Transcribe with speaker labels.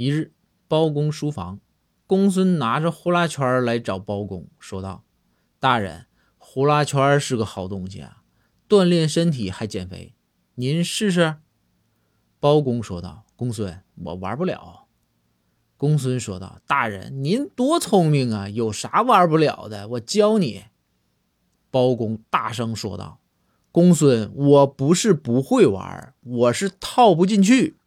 Speaker 1: 一日包公书房公孙拿着呼啦圈来找包公说道大人呼啦圈是个好东西啊锻炼身体还减肥您试试。包公说道公孙我玩不了。公孙说道大人您多聪明啊有啥玩不了的我教你。包公大声说道公孙我不是不会玩我是套不进去。